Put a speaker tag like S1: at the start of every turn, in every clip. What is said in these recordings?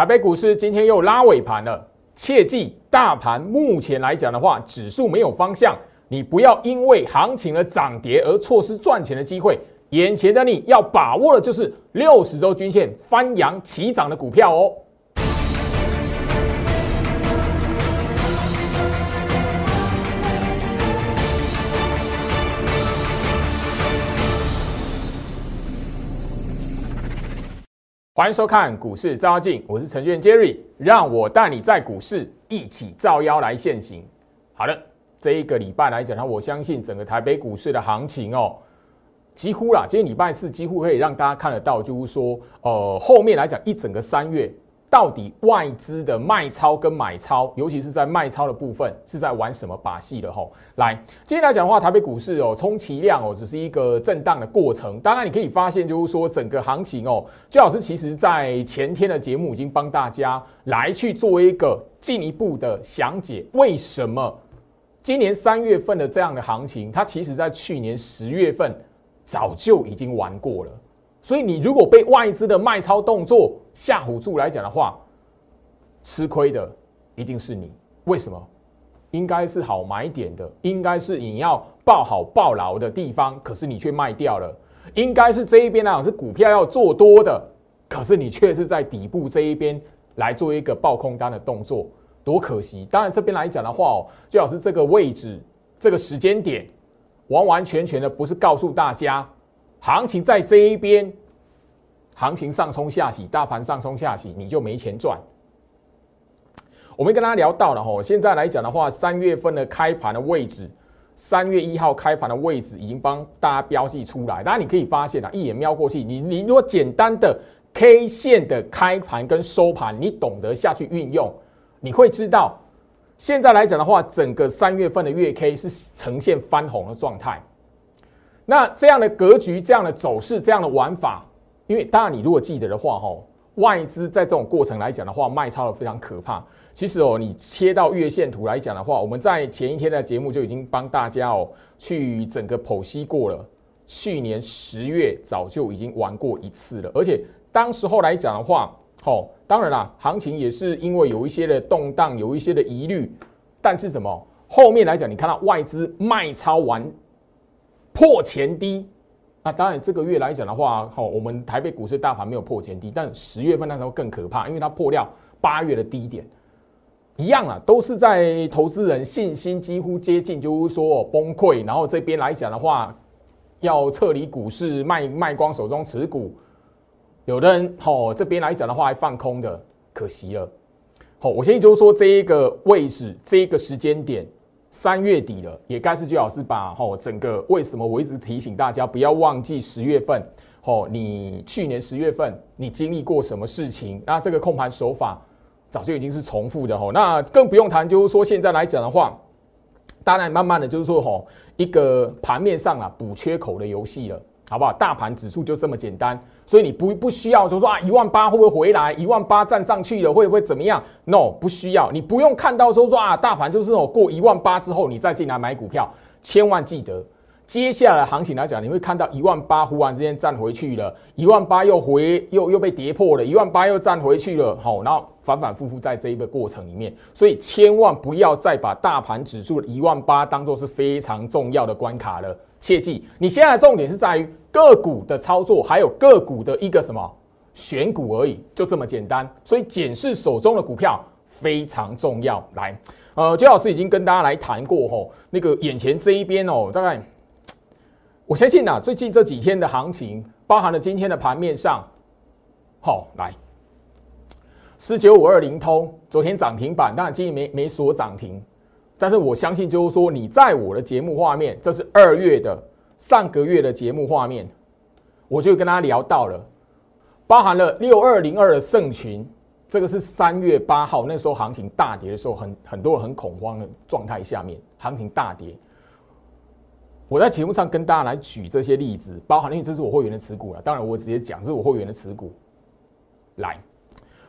S1: 台北股市今天又拉尾盘了，切记大盘目前来讲的话，指数没有方向，你不要因为行情的涨跌而错失赚钱的机会。眼前的你要把握的就是六十周均线翻扬起涨的股票哦。欢迎收看股市照妖镜，我是程序员 Jerry，让我带你在股市一起照妖来现行。好了，这一个礼拜来讲呢，我相信整个台北股市的行情哦。几乎啦，今天礼拜四几乎可以让大家看得到，就是说，呃，后面来讲一整个三月，到底外资的卖超跟买超，尤其是在卖超的部分，是在玩什么把戏的吼？来，今天来讲的话，台北股市哦，充其量哦，只是一个震荡的过程。当然，你可以发现，就是说，整个行情哦，最老师其实在前天的节目已经帮大家来去做一个进一步的详解，为什么今年三月份的这样的行情，它其实在去年十月份。早就已经玩过了，所以你如果被外资的卖超动作吓唬住来讲的话，吃亏的一定是你。为什么？应该是好买点的，应该是你要抱好抱牢的地方，可是你却卖掉了。应该是这一边来讲是股票要做多的，可是你却是在底部这一边来做一个爆空单的动作，多可惜！当然这边来讲的话哦，最好是这个位置、这个时间点。完完全全的不是告诉大家，行情在这一边，行情上冲下洗，大盘上冲下洗，你就没钱赚。我们跟大家聊到了哈，现在来讲的话，三月份的开盘的位置，三月一号开盘的位置已经帮大家标记出来。当然你可以发现啊，一眼瞄过去，你你如果简单的 K 线的开盘跟收盘，你懂得下去运用，你会知道。现在来讲的话，整个三月份的月 K 是呈现翻红的状态。那这样的格局、这样的走势、这样的玩法，因为当然你如果记得的话，哈，外资在这种过程来讲的话，卖超的非常可怕。其实哦，你切到月线图来讲的话，我们在前一天的节目就已经帮大家哦去整个剖析过了。去年十月早就已经玩过一次了，而且当时候来讲的话。好，当然啦，行情也是因为有一些的动荡，有一些的疑虑，但是什么？后面来讲，你看到外资卖超完破前低，那当然这个月来讲的话，好，我们台北股市大盘没有破前低，但十月份那时候更可怕，因为它破掉八月的低点，一样啊，都是在投资人信心几乎接近，就是说崩溃，然后这边来讲的话，要撤离股市，卖卖光手中持股。有的人吼这边来讲的话还放空的，可惜了。好，我现在就是说这一个位置，这一个时间点，三月底了，也该是最好是把吼整个为什么我一直提醒大家不要忘记十月份，吼你去年十月份你经历过什么事情？那这个控盘手法早就已经是重复的吼，那更不用谈就是说现在来讲的话，当然慢慢的就是说吼一个盘面上啊补缺口的游戏了。好不好？大盘指数就这么简单，所以你不不需要就说啊，一万八会不会回来？一万八站上去了会不会怎么样？No，不需要。你不用看到说说啊，大盘就是哦过一万八之后你再进来买股票，千万记得。接下来行情来讲，你会看到一万八忽然之间站回去了，一万八又回又又被跌破了，一万八又站回去了，好，然后反反复复在这一个过程里面，所以千万不要再把大盘指数的一万八当做是非常重要的关卡了，切记，你现在的重点是在于个股的操作，还有个股的一个什么选股而已，就这么简单，所以检视手中的股票非常重要。来，呃，周老师已经跟大家来谈过吼，那个眼前这一边哦，大概。我相信呐，最近这几天的行情，包含了今天的盘面上，好来，四九五二零通昨天涨停板，当然今天没没锁涨停，但是我相信就是说，你在我的节目画面，这是二月的上个月的节目画面，我就跟大家聊到了，包含了六二零二的盛群，这个是三月八号那时候行情大跌的时候，很很多人很恐慌的状态下面，行情大跌。我在节目上跟大家来举这些例子，包含因为这是我会员的持股了。当然，我直接讲这是我会员的持股。来，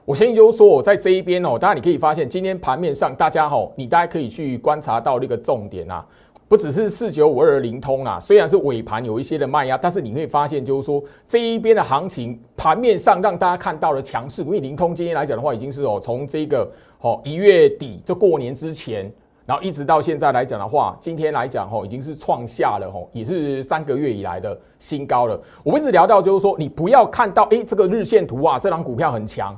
S1: 我先就是说，我在这一边哦，大家你可以发现，今天盘面上大家吼，你大家可以去观察到那个重点啊。不只是四九五二的灵通啊，虽然是尾盘有一些的卖压，但是你会发现，就是说这一边的行情盘面上让大家看到了强势。因为灵通今天来讲的话，已经是哦从这个哦一月底就过年之前，然后一直到现在来讲的话，今天来讲哦已经是创下了哦也是三个月以来的新高了。我们一直聊到就是说，你不要看到哎这个日线图啊，这张股票很强，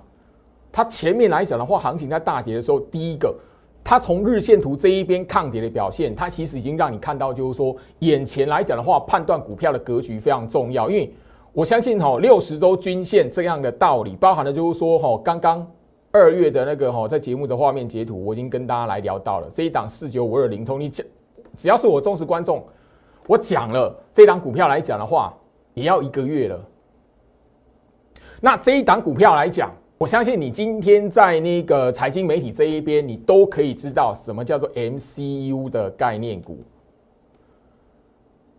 S1: 它前面来讲的话，行情在大跌的时候，第一个。它从日线图这一边抗跌的表现，它其实已经让你看到，就是说，眼前来讲的话，判断股票的格局非常重要。因为我相信哈，六十周均线这样的道理，包含了就是说哈，刚刚二月的那个哈，在节目的画面截图，我已经跟大家来聊到了这一档四九五二零通，你讲只要是我忠实观众，我讲了这档股票来讲的话，也要一个月了。那这一档股票来讲。我相信你今天在那个财经媒体这一边，你都可以知道什么叫做 MCU 的概念股，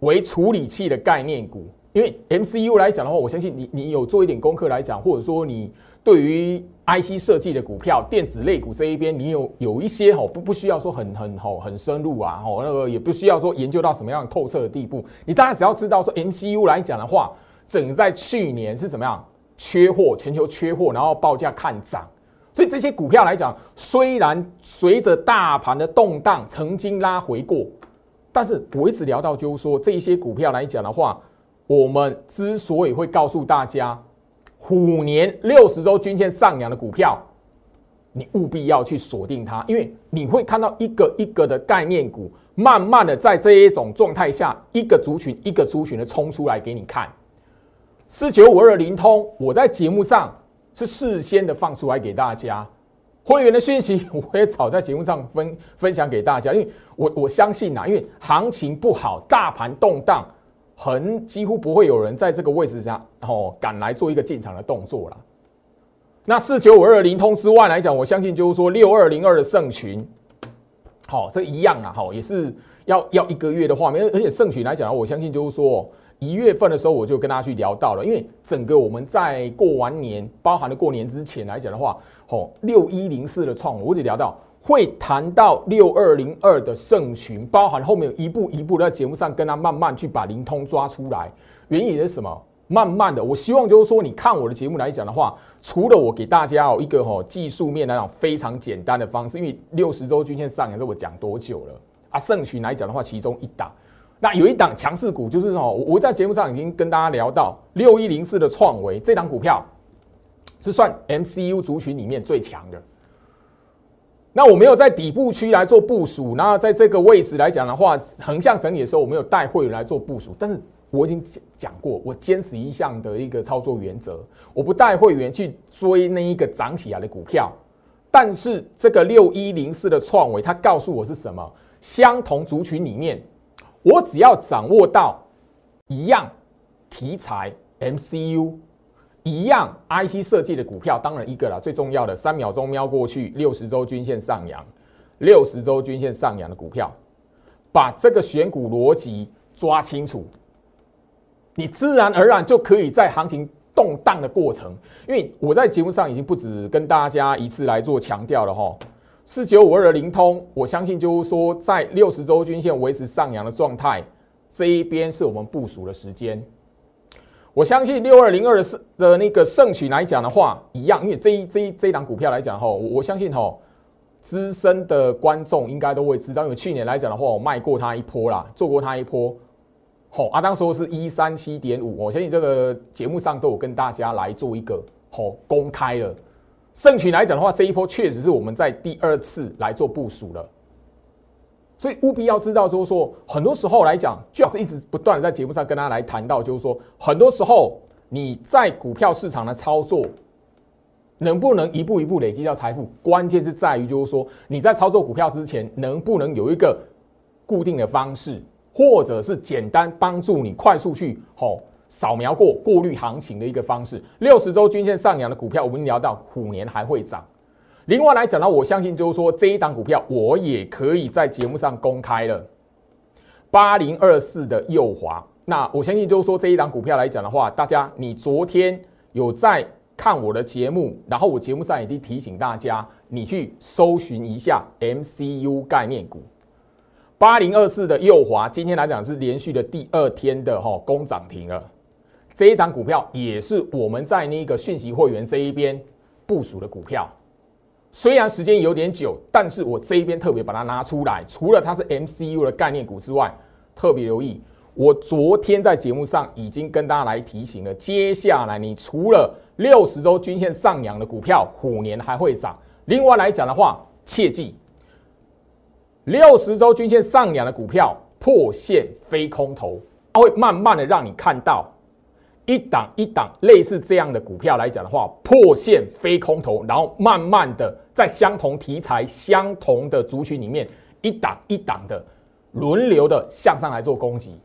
S1: 为处理器的概念股。因为 MCU 来讲的话，我相信你你有做一点功课来讲，或者说你对于 IC 设计的股票、电子类股这一边，你有有一些吼不不需要说很很吼很深入啊，吼那个也不需要说研究到什么样透彻的地步。你大家只要知道说 MCU 来讲的话，整在去年是怎么样？缺货，全球缺货，然后报价看涨，所以这些股票来讲，虽然随着大盘的动荡曾经拉回过，但是我一直聊到就是说，这些股票来讲的话，我们之所以会告诉大家，虎年六十周均线上扬的股票，你务必要去锁定它，因为你会看到一个一个的概念股，慢慢的在这一种状态下，一个族群一个族群的冲出来给你看。四九五二零通，我在节目上是事先的放出来给大家，会员的讯息 我也早在节目上分分享给大家，因为我我相信呐，因为行情不好，大盘动荡，很几乎不会有人在这个位置上哦敢来做一个进场的动作了。那四九五二零通之外来讲，我相信就是说六二零二的盛群，好，这一样啊，好，也是要要一个月的画面，而且盛群来讲，我相信就是说。一月份的时候，我就跟大家去聊到了，因为整个我们在过完年，包含了过年之前来讲的话，吼六一零四的创，我就聊到会谈到六二零二的盛群，包含后面一步一步在节目上跟他慢慢去把灵通抓出来，原因是什么？慢慢的，我希望就是说，你看我的节目来讲的话，除了我给大家哦一个吼技术面那种非常简单的方式，因为六十周均线上扬，这我讲多久了啊？盛群来讲的话，其中一档。那有一档强势股，就是哦，我在节目上已经跟大家聊到六一零四的创维这档股票，是算 MCU 族群里面最强的。那我没有在底部区来做部署，那在这个位置来讲的话，横向整理的时候，我没有带会员来做部署。但是我已经讲过，我坚持一项的一个操作原则，我不带会员去追那一个涨起来的股票。但是这个六一零四的创维，它告诉我是什么？相同族群里面。我只要掌握到一样题材 MCU，一样 IC 设计的股票，当然一个了。最重要的三秒钟瞄过去，六十周均线上扬，六十周均线上扬的股票，把这个选股逻辑抓清楚，你自然而然就可以在行情动荡的过程。因为我在节目上已经不止跟大家一次来做强调了哈。四九五二的灵通，我相信就是说，在六十周均线维持上扬的状态，这一边是我们部署的时间。我相信六二零二的的那个盛曲来讲的话，一样，因为这一这一这一档股票来讲哈，我相信哈，资深的观众应该都会知道，因为去年来讲的话，我卖过它一波啦，做过它一波。好啊，当时是一三七点五，我相信这个节目上都有跟大家来做一个好公开了。盛群来讲的话，这一波确实是我们在第二次来做部署了，所以务必要知道，就是说，很多时候来讲，就是一直不断的在节目上跟大家来谈到，就是说，很多时候你在股票市场的操作，能不能一步一步累积到财富，关键是在于，就是说，你在操作股票之前，能不能有一个固定的方式，或者是简单帮助你快速去吼。扫描过过滤行情的一个方式，六十周均线上扬的股票，我们聊到虎年还会涨。另外来讲呢，我相信就是说这一档股票，我也可以在节目上公开了。八零二四的右华，那我相信就是说这一档股票来讲的话，大家你昨天有在看我的节目，然后我节目上已经提醒大家，你去搜寻一下 MCU 概念股。八零二四的右华，今天来讲是连续的第二天的哈攻涨停了。这一档股票也是我们在那个讯息会员这一边部署的股票。虽然时间有点久，但是我这一边特别把它拿出来，除了它是 MCU 的概念股之外，特别留意。我昨天在节目上已经跟大家来提醒了，接下来你除了六十周均线上扬的股票，虎年还会涨。另外来讲的话，切记六十周均线上扬的股票破线非空头，它会慢慢的让你看到一档一档类似这样的股票来讲的话，破线非空头，然后慢慢的在相同题材、相同的族群里面，一档一档的轮流的向上来做攻击。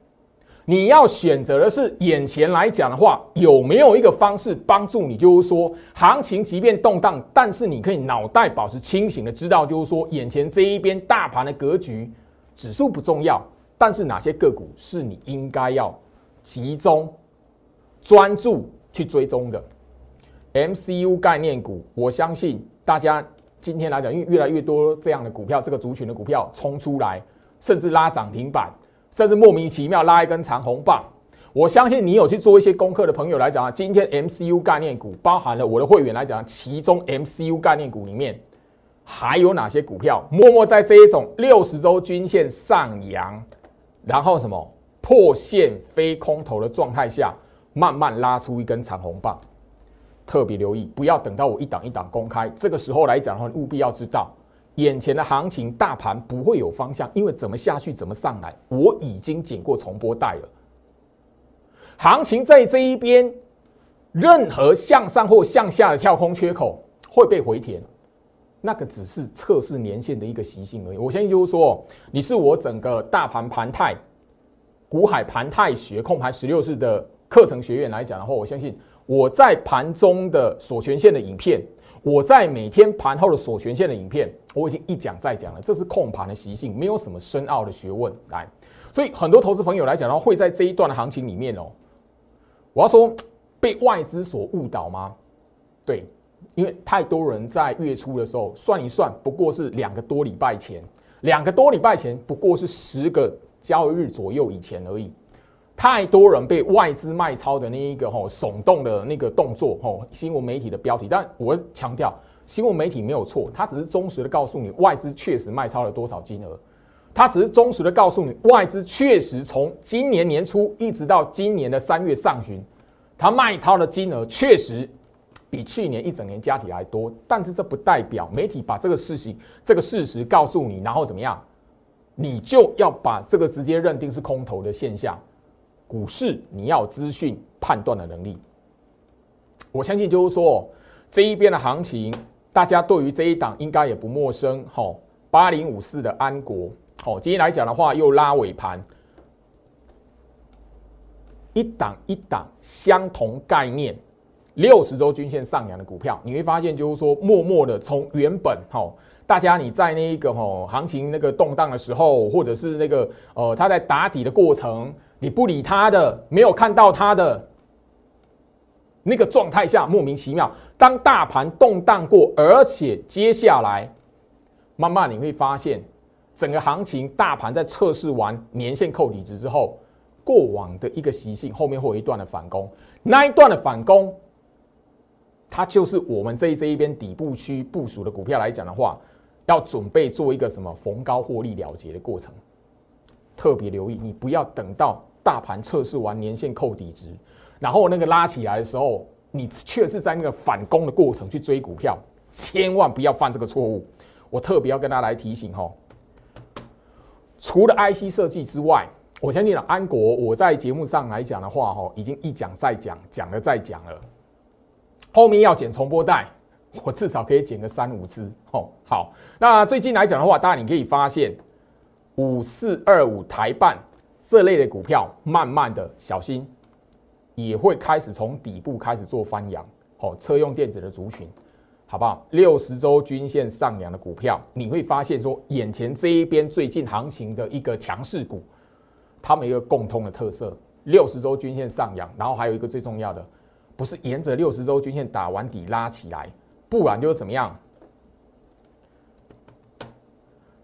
S1: 你要选择的是眼前来讲的话，有没有一个方式帮助你？就是说，行情即便动荡，但是你可以脑袋保持清醒的知道，就是说，眼前这一边大盘的格局，指数不重要，但是哪些个股是你应该要集中专注去追踪的？MCU 概念股，我相信大家今天来讲，因为越来越多这样的股票，这个族群的股票冲出来，甚至拉涨停板。甚至莫名其妙拉一根长红棒，我相信你有去做一些功课的朋友来讲啊，今天 MCU 概念股包含了我的会员来讲，其中 MCU 概念股里面还有哪些股票默默在这一种六十周均线上扬，然后什么破线非空头的状态下，慢慢拉出一根长红棒，特别留意，不要等到我一档一档公开，这个时候来讲的话，务必要知道。眼前的行情，大盘不会有方向，因为怎么下去怎么上来，我已经剪过重播带了。行情在这一边，任何向上或向下的跳空缺口会被回填，那个只是测试年限的一个习性而已。我相信就是说，你是我整个大盘盘态、股海盘态学控盘十六式的课程学院来讲的话，我相信我在盘中的锁权线的影片。我在每天盘后的锁权线的影片，我已经一讲再讲了，这是控盘的习性，没有什么深奥的学问。来，所以很多投资朋友来讲的话，会在这一段的行情里面哦，我要说被外资所误导吗？对，因为太多人在月初的时候算一算，不过是两个多礼拜前，两个多礼拜前不过是十个交易日左右以前而已。太多人被外资卖超的那一个吼耸动的那个动作吼，新闻媒体的标题，但我强调，新闻媒体没有错，它只是忠实的告诉你外资确实卖超了多少金额，它只是忠实的告诉你外资确实从今年年初一直到今年的三月上旬，它卖超的金额确实比去年一整年加起来多，但是这不代表媒体把这个事情这个事实告诉你，然后怎么样，你就要把这个直接认定是空头的现象。股市你要资讯判断的能力，我相信就是说这一边的行情，大家对于这一档应该也不陌生。吼，八零五四的安国，好，今天来讲的话又拉尾盘，一档一档相同概念，六十周均线上扬的股票，你会发现就是说默默的从原本吼，大家你在那一个吼行情那个动荡的时候，或者是那个呃它在打底的过程。你不理他的，没有看到他的那个状态下，莫名其妙。当大盘动荡过，而且接下来慢慢你会发现，整个行情大盘在测试完年线扣底值之后，过往的一个习性，后面会有一段的反攻。那一段的反攻，它就是我们这这一边底部区部署的股票来讲的话，要准备做一个什么逢高获利了结的过程。特别留意，你不要等到。大盘测试完年线扣底值，然后那个拉起来的时候，你却是在那个反攻的过程去追股票，千万不要犯这个错误。我特别要跟大家来提醒哈，除了 IC 设计之外，我相信了安国我在节目上来讲的话哈，已经一讲再讲，讲了再讲了，后面要剪重播带，我至少可以剪个三五支哦。好，那最近来讲的话，大家你可以发现五四二五台办。这类的股票，慢慢的小心，也会开始从底部开始做翻扬。好，车用电子的族群，好不好？六十周均线上扬的股票，你会发现说，眼前这一边最近行情的一个强势股，它们一个共通的特色，六十周均线上扬，然后还有一个最重要的，不是沿着六十周均线打完底拉起来，不然就是怎么样？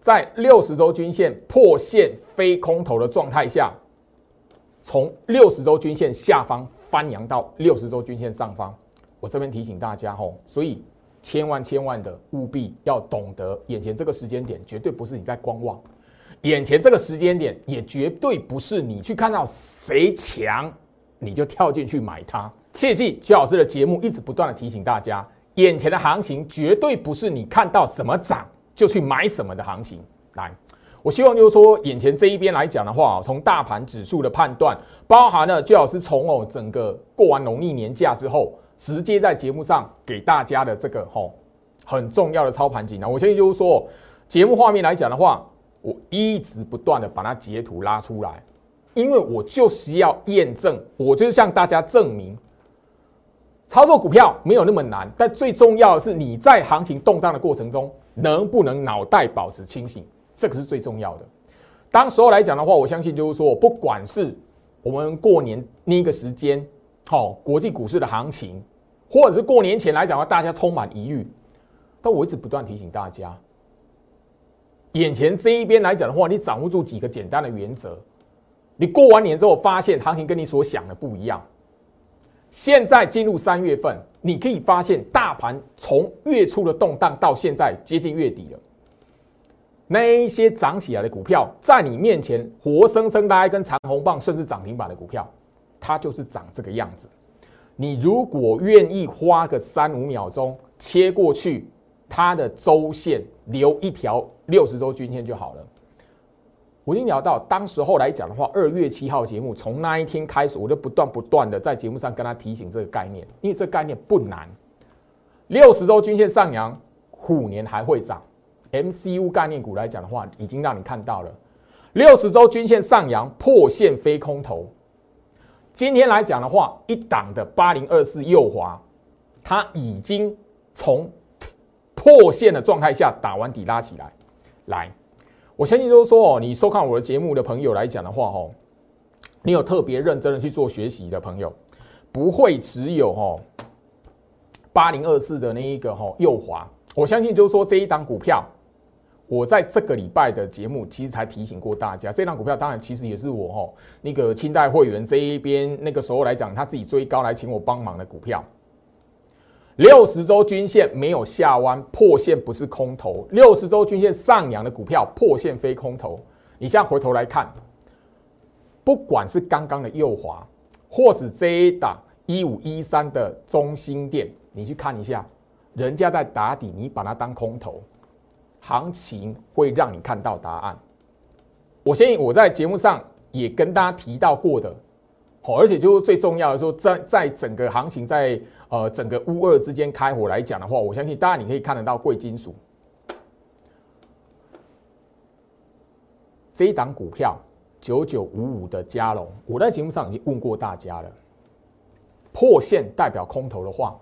S1: 在六十周均线破线非空头的状态下，从六十周均线下方翻扬到六十周均线上方。我这边提醒大家吼，所以千万千万的务必要懂得，眼前这个时间点绝对不是你在观望，眼前这个时间点也绝对不是你去看到谁强你就跳进去买它。切记，徐老师的节目一直不断的提醒大家，眼前的行情绝对不是你看到什么涨就去买什么的行情。来，我希望就是说，眼前这一边来讲的话，从大盘指数的判断，包含了最好是从哦整个过完农历年假之后。直接在节目上给大家的这个吼很重要的操盘锦囊，我相信就是说，节目画面来讲的话，我一直不断的把它截图拉出来，因为我就是要验证，我就是向大家证明，操作股票没有那么难，但最重要的是你在行情动荡的过程中，能不能脑袋保持清醒，这个是最重要的。当时候来讲的话，我相信就是说，不管是我们过年那个时间。好，国际股市的行情，或者是过年前来讲的话，大家充满疑虑。但我一直不断提醒大家，眼前这一边来讲的话，你掌握住几个简单的原则，你过完年之后发现行情跟你所想的不一样。现在进入三月份，你可以发现大盘从月初的动荡到现在接近月底了，那一些涨起来的股票，在你面前活生生的一根长红棒，甚至涨停板的股票。它就是长这个样子。你如果愿意花个三五秒钟切过去，它的周线留一条六十周均线就好了。我已经聊到，当时候来讲的话，二月七号节目从那一天开始，我就不断不断的在节目上跟他提醒这个概念，因为这概念不难。六十周均线上扬，虎年还会涨。MCU 概念股来讲的话，已经让你看到了六十周均线上扬，破线非空头。今天来讲的话，一档的八零二四右滑，它已经从破线的状态下打完底拉起来。来，我相信就是说哦，你收看我的节目的朋友来讲的话，哦，你有特别认真的去做学习的朋友，不会只有哦八零二四的那一个哦右滑。我相信就是说这一档股票。我在这个礼拜的节目其实才提醒过大家，这张股票当然其实也是我哈那个清代会员这一边那个时候来讲，他自己追高来请我帮忙的股票。六十周均线没有下弯破线不是空头，六十周均线上扬的股票破线非空头。你现在回头来看，不管是刚刚的右滑，或是这一档一五一三的中心店，你去看一下，人家在打底，你把它当空头。行情会让你看到答案。我相信我在节目上也跟大家提到过的，好，而且就是最重要的说，在在整个行情在呃整个乌二之间开火来讲的话，我相信当然你可以看得到贵金属这一档股票九九五五的加龙，我在节目上已经问过大家了，破线代表空头的话，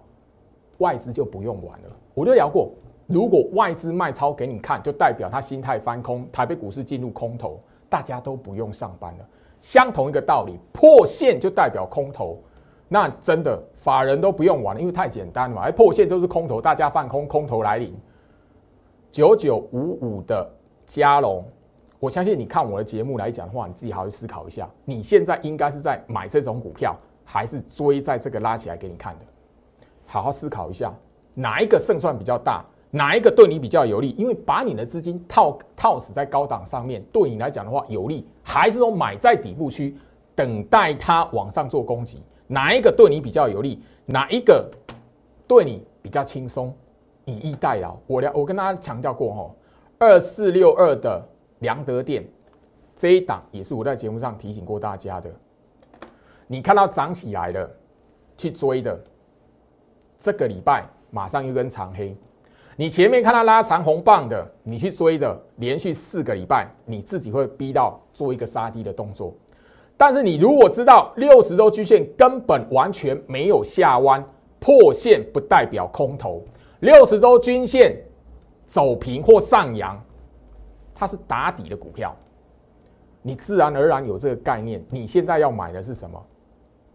S1: 外资就不用玩了，我就聊过。如果外资卖超给你看，就代表他心态翻空，台北股市进入空头，大家都不用上班了。相同一个道理，破线就代表空头，那真的法人都不用玩了，因为太简单了嘛。而破线就是空头，大家放空，空头来临。九九五五的加龙，我相信你看我的节目来讲的话，你自己好好思考一下，你现在应该是在买这种股票，还是追在这个拉起来给你看的？好好思考一下，哪一个胜算比较大？哪一个对你比较有利？因为把你的资金套套死在高档上面，对你来讲的话有利，还是说买在底部区，等待它往上做攻击？哪一个对你比较有利？哪一个对你比较轻松？以逸待劳。我聊，我跟大家强调过哈，二四六二的良德店这一档也是我在节目上提醒过大家的。你看到涨起来了，去追的，这个礼拜马上一根长黑。你前面看到拉长红棒的，你去追的，连续四个礼拜，你自己会逼到做一个杀低的动作。但是你如果知道六十周均线根本完全没有下弯，破线不代表空头，六十周均线走平或上扬，它是打底的股票，你自然而然有这个概念。你现在要买的是什么？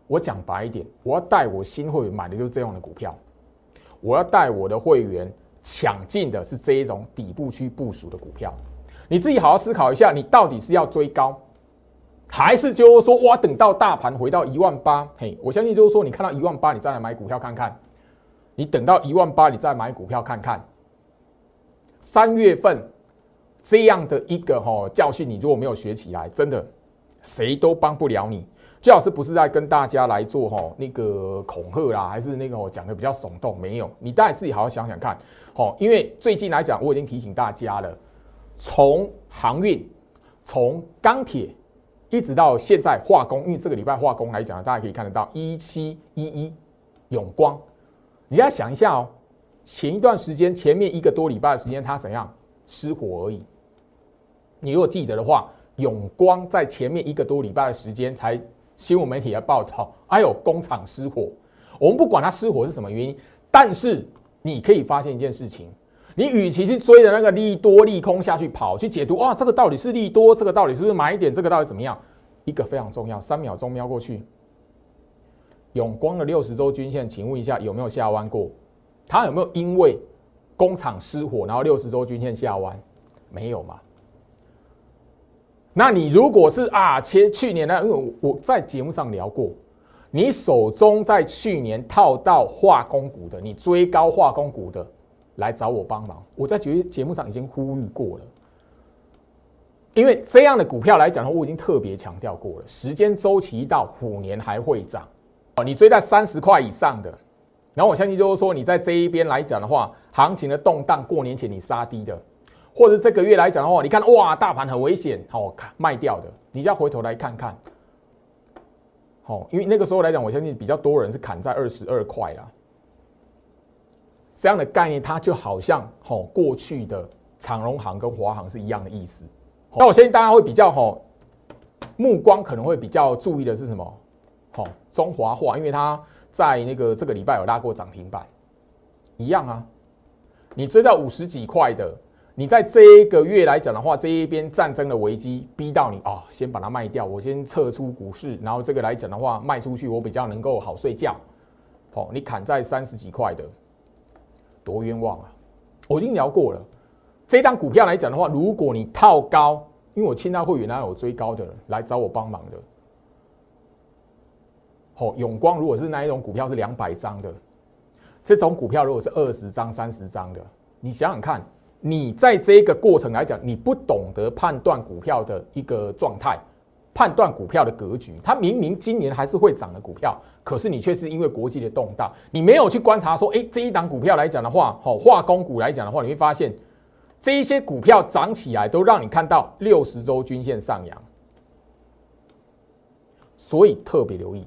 S1: 我讲白一点，我要带我新会员买的就是这样的股票，我要带我的会员。抢进的是这一种底部区部署的股票，你自己好好思考一下，你到底是要追高，还是就是说哇，等到大盘回到一万八，嘿，我相信就是说你看到一万八，你再来买股票看看。你等到一万八，你再买股票看看。三月份这样的一个哈教训，你如果没有学起来，真的谁都帮不了你。最好是不是在跟大家来做哈那个恐吓啦，还是那个我讲的比较耸动？没有，你大家自己好好想想看。好，因为最近来讲，我已经提醒大家了，从航运、从钢铁，一直到现在化工，因为这个礼拜化工来讲，大家可以看得到一七一一永光，你要想一下哦，前一段时间前面一个多礼拜的时间，它怎样失火而已。你如果记得的话，永光在前面一个多礼拜的时间才。新闻媒体的报道，哎呦，工厂失火。我们不管它失火是什么原因，但是你可以发现一件事情：你与其去追着那个利多利空下去跑，去解读哇，这个到底是利多，这个到底是不是买点，这个到底怎么样？一个非常重要，三秒钟瞄过去，永光的六十周均线，请问一下有没有下弯过？它有没有因为工厂失火，然后六十周均线下弯？没有嘛？那你如果是啊，前去年呢，因为我在节目上聊过，你手中在去年套到化工股的，你追高化工股的，来找我帮忙。我在节节目上已经呼吁过了，因为这样的股票来讲的话，我已经特别强调过了，时间周期到五年还会涨。哦，你追在三十块以上的，然后我相信就是说，你在这一边来讲的话，行情的动荡，过年前你杀低的。或者这个月来讲的话，你看哇，大盘很危险，好看卖掉的，你就要回头来看看。好，因为那个时候来讲，我相信比较多人是砍在二十二块啦。这样的概念，它就好像吼过去的长荣行跟华航是一样的意思。那我相信大家会比较吼目光可能会比较注意的是什么？好，中华化，因为它在那个这个礼拜有拉过涨停板，一样啊。你追到五十几块的。你在这一个月来讲的话，这一边战争的危机逼到你啊，先把它卖掉，我先撤出股市，然后这个来讲的话卖出去，我比较能够好睡觉。好，你砍在三十几块的，多冤枉啊！我已经聊过了，这张股票来讲的话，如果你套高，因为我清代会员那有追高的人来找我帮忙的。好，永光如果是那一种股票是两百张的，这种股票如果是二十张、三十张的，你想想看。你在这个过程来讲，你不懂得判断股票的一个状态，判断股票的格局。它明明今年还是会涨的股票，可是你却是因为国际的动荡，你没有去观察说，哎，这一档股票来讲的话，好化工股来讲的话，你会发现这一些股票涨起来都让你看到六十周均线上扬，所以特别留意。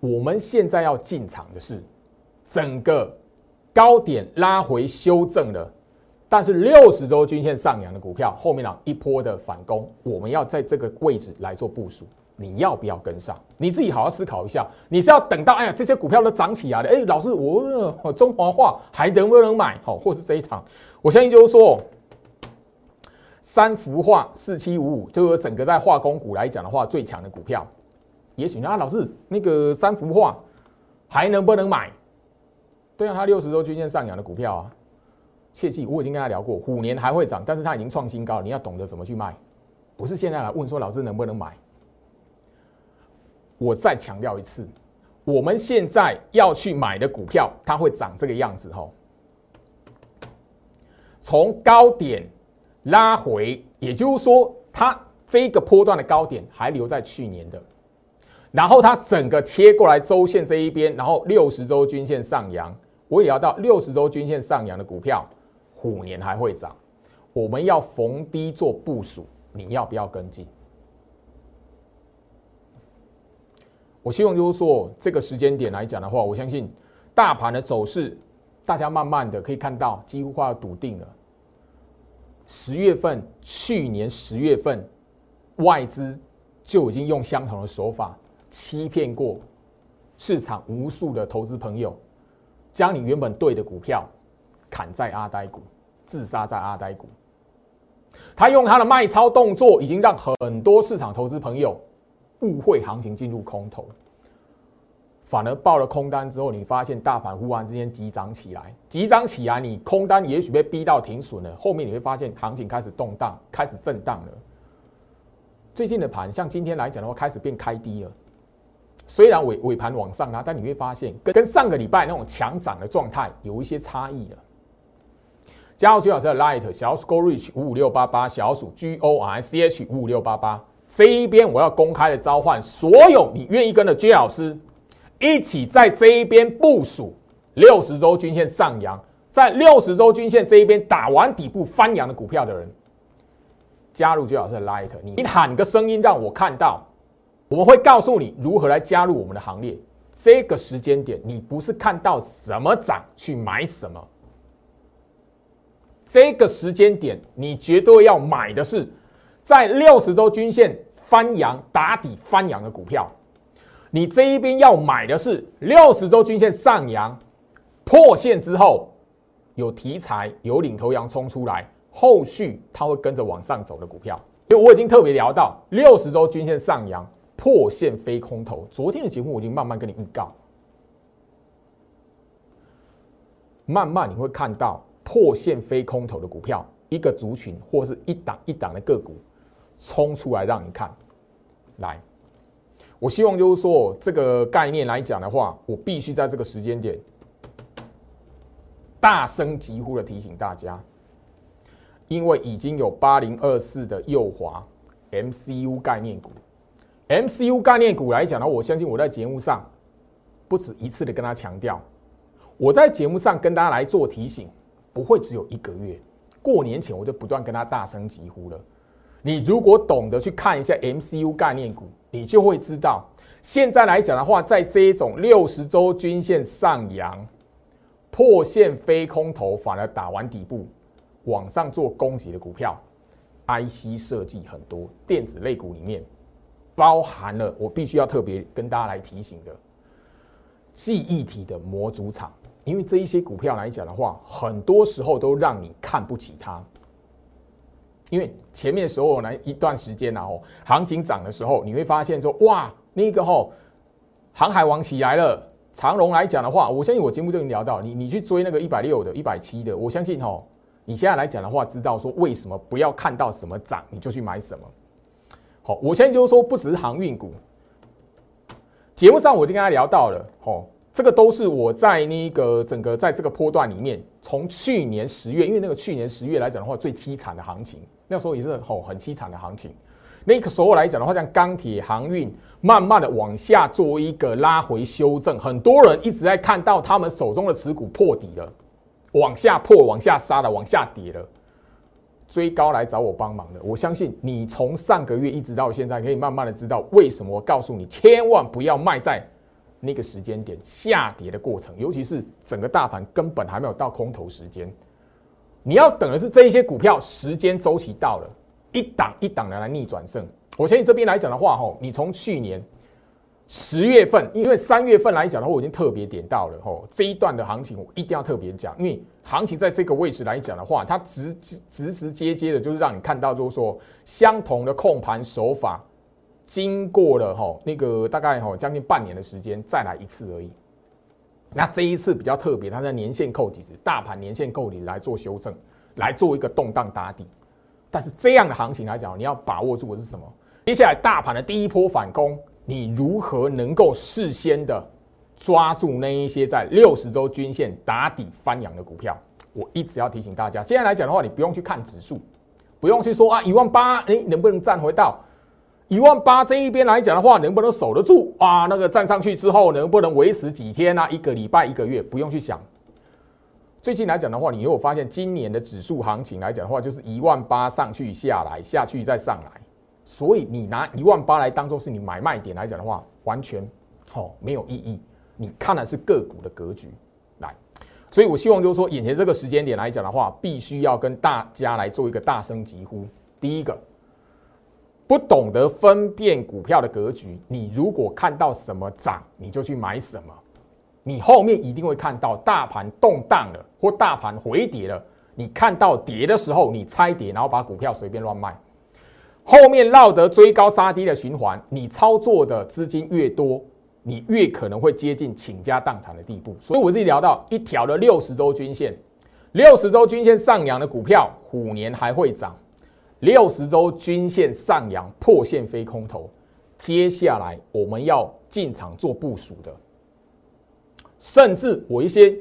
S1: 我们现在要进场的是整个高点拉回修正了。但是六十周均线上扬的股票，后面呢一波的反攻，我们要在这个位置来做部署，你要不要跟上？你自己好好思考一下。你是要等到哎呀这些股票都涨起来了，哎，老师我中华化还能不能买？好，或是这一场，我相信就是说，三幅画四七五五，就是整个在化工股来讲的话最强的股票。也许啊，老师那个三幅画还能不能买？对啊，它六十周均线上扬的股票啊。切记，我已经跟他聊过，虎年还会涨，但是他已经创新高，你要懂得怎么去卖，不是现在来问说老师能不能买。我再强调一次，我们现在要去买的股票，它会长这个样子哈。从高点拉回，也就是说，它这个波段的高点还留在去年的，然后它整个切过来周线这一边，然后六十周均线上扬，我也要到六十周均线上扬的股票。五年还会涨，我们要逢低做部署，你要不要跟进？我希望就是说，这个时间点来讲的话，我相信大盘的走势，大家慢慢的可以看到，几乎快要笃定了。十月份，去年十月份，外资就已经用相同的手法欺骗过市场无数的投资朋友，将你原本对的股票。砍在阿呆股，自杀在阿呆股。他用他的卖超动作，已经让很多市场投资朋友误会行情进入空头。反而报了空单之后，你发现大盘忽然之间急涨起来，急涨起来，你空单也许被逼到停损了，后面你会发现行情开始动荡，开始震荡了。最近的盘，像今天来讲的话，开始变开低了。虽然尾尾盘往上拉，但你会发现跟跟上个礼拜那种强涨的状态有一些差异了。加入徐老师的 Light 小鼠 Go Reach 五五六八八小鼠 G O R C H 五五六八八这一边我要公开的召唤所有你愿意跟着 J 老师一起在这一边部署六十周均线上扬，在六十周均线这一边打完底部翻扬的股票的人，加入 J 老师的 Light，你喊个声音让我看到。我们会告诉你如何来加入我们的行列。这个时间点，你不是看到什么涨去买什么。这个时间点，你绝对要买的是在六十周均线翻阳打底翻阳的股票。你这一边要买的是六十周均线上扬破线之后有题材有领头羊冲出来，后续它会跟着往上走的股票。因为我已经特别聊到六十周均线上扬。破线非空头，昨天的节目我已经慢慢跟你预告，慢慢你会看到破线非空头的股票，一个族群或是一档一档的个股冲出来让你看。来，我希望就是说这个概念来讲的话，我必须在这个时间点大声疾呼的提醒大家，因为已经有八零二四的右华 MCU 概念股。MCU 概念股来讲呢，我相信我在节目上不止一次的跟他强调，我在节目上跟大家来做提醒，不会只有一个月。过年前我就不断跟他大声疾呼了。你如果懂得去看一下 MCU 概念股，你就会知道，现在来讲的话，在这一种六十周均线上扬破线飞空头，反而打完底部往上做攻击的股票，IC 设计很多电子类股里面。包含了我必须要特别跟大家来提醒的记忆体的模组厂，因为这一些股票来讲的话，很多时候都让你看不起它。因为前面时候来一段时间然后行情涨的时候，你会发现说哇，那个吼航海王起来了。长荣来讲的话，我相信我节目就已经聊到，你你去追那个一百六的、一百七的，我相信吼你现在来讲的话，知道说为什么不要看到什么涨你就去买什么。好，我现在就是说，不只是航运股，节目上我已经跟他聊到了。哦，这个都是我在那个整个在这个波段里面，从去年十月，因为那个去年十月来讲的话，最凄惨的行情，那时候也是哦很凄惨的行情。那个时候来讲的话，像钢铁、航运，慢慢的往下做一个拉回修正，很多人一直在看到他们手中的持股破底了，往下破、往下杀了、往下跌了。追高来找我帮忙的，我相信你从上个月一直到现在，可以慢慢的知道为什么我告诉你千万不要卖在那个时间点下跌的过程，尤其是整个大盘根本还没有到空头时间，你要等的是这一些股票时间周期到了，一档一档的来逆转胜。我相信这边来讲的话，吼，你从去年。十月份，因为三月份来讲的话，我已经特别点到了吼，这一段的行情我一定要特别讲，因为行情在这个位置来讲的话，它直直直直接接的，就是让你看到，就是说相同的控盘手法，经过了吼那个大概吼将近半年的时间，再来一次而已。那这一次比较特别，它在年线扣底值，大盘年线扣底来做修正，来做一个动荡打底。但是这样的行情来讲，你要把握住的是什么？接下来大盘的第一波反攻。你如何能够事先的抓住那一些在六十周均线打底翻扬的股票？我一直要提醒大家，现在来讲的话，你不用去看指数，不用去说啊一万八，哎，能不能站回到一万八这一边来讲的话，能不能守得住啊？那个站上去之后，能不能维持几天啊？一个礼拜、一个月，不用去想。最近来讲的话，你如果发现今年的指数行情来讲的话，就是一万八上去下来，下去再上来。所以你拿一万八来当做是你买卖点来讲的话，完全好没有意义。你看的是个股的格局来，所以我希望就是说，眼前这个时间点来讲的话，必须要跟大家来做一个大声疾呼。第一个，不懂得分辨股票的格局，你如果看到什么涨，你就去买什么，你后面一定会看到大盘动荡了或大盘回跌了。你看到跌的时候，你猜跌，然后把股票随便乱卖。后面绕得追高杀低的循环，你操作的资金越多，你越可能会接近倾家荡产的地步。所以我自己聊到一条的六十周均线，六十周均线上扬的股票，虎年还会涨；六十周均线上扬破线非空头，接下来我们要进场做部署的，甚至我一些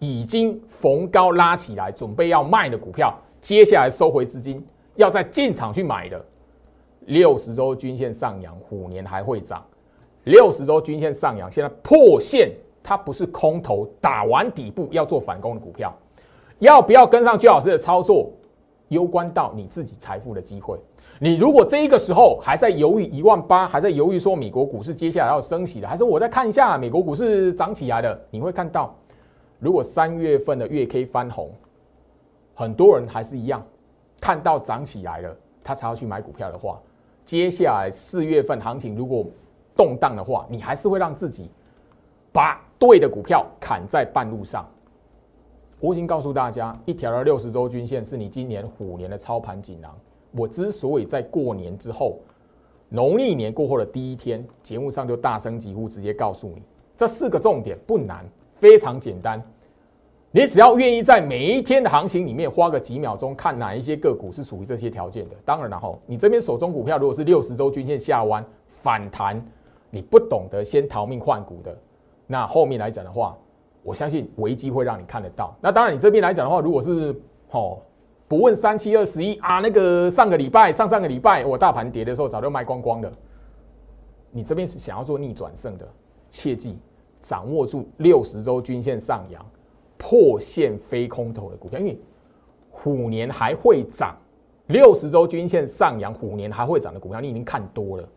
S1: 已经逢高拉起来准备要卖的股票，接下来收回资金，要再进场去买的。六十周均线上扬，虎年还会涨。六十周均线上扬，现在破线，它不是空头，打完底部要做反攻的股票，要不要跟上居老师的操作，攸关到你自己财富的机会。你如果这一个时候还在犹豫一万八，还在犹豫说美国股市接下来要升息的，还是我再看一下美国股市涨起来的，你会看到，如果三月份的月 K 翻红，很多人还是一样，看到涨起来了，他才要去买股票的话。接下来四月份行情如果动荡的话，你还是会让自己把对的股票砍在半路上。我已经告诉大家，一条的六十周均线是你今年虎年的操盘锦囊。我之所以在过年之后，农历年过后的第一天，节目上就大声疾呼，直接告诉你这四个重点不难，非常简单。你只要愿意在每一天的行情里面花个几秒钟，看哪一些个股是属于这些条件的。当然了吼，你这边手中股票如果是六十周均线下弯反弹，你不懂得先逃命换股的，那后面来讲的话，我相信危机会让你看得到。那当然，你这边来讲的话，如果是哦不问三七二十一啊，那个上个礼拜、上上个礼拜我大盘跌的时候早就卖光光了。你这边是想要做逆转胜的，切记掌握住六十周均线上扬。破线非空头的股票，因为虎年还会涨，六十周均线上扬，虎年还会涨的股票，你已经看多了。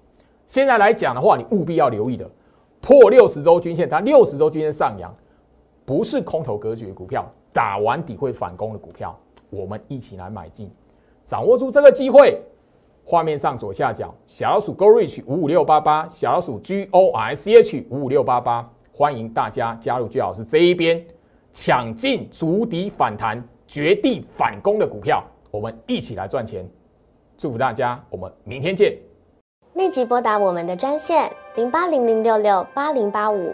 S1: 现在来讲的话，你务必要留意的，破六十周均线，它六十周均线上扬，不是空头格局的股票，打完底会反攻的股票，我们一起来买进，掌握住这个机会。画面上左下角小老鼠 Go Reach 五五六八八，小老鼠 G O R C H 五五六八八，欢迎大家加入居老师这一边。抢进足底反弹、绝地反攻的股票，我们一起来赚钱！祝福大家，我们明天见！
S2: 立即拨打我们的专线零八零零六六八零八五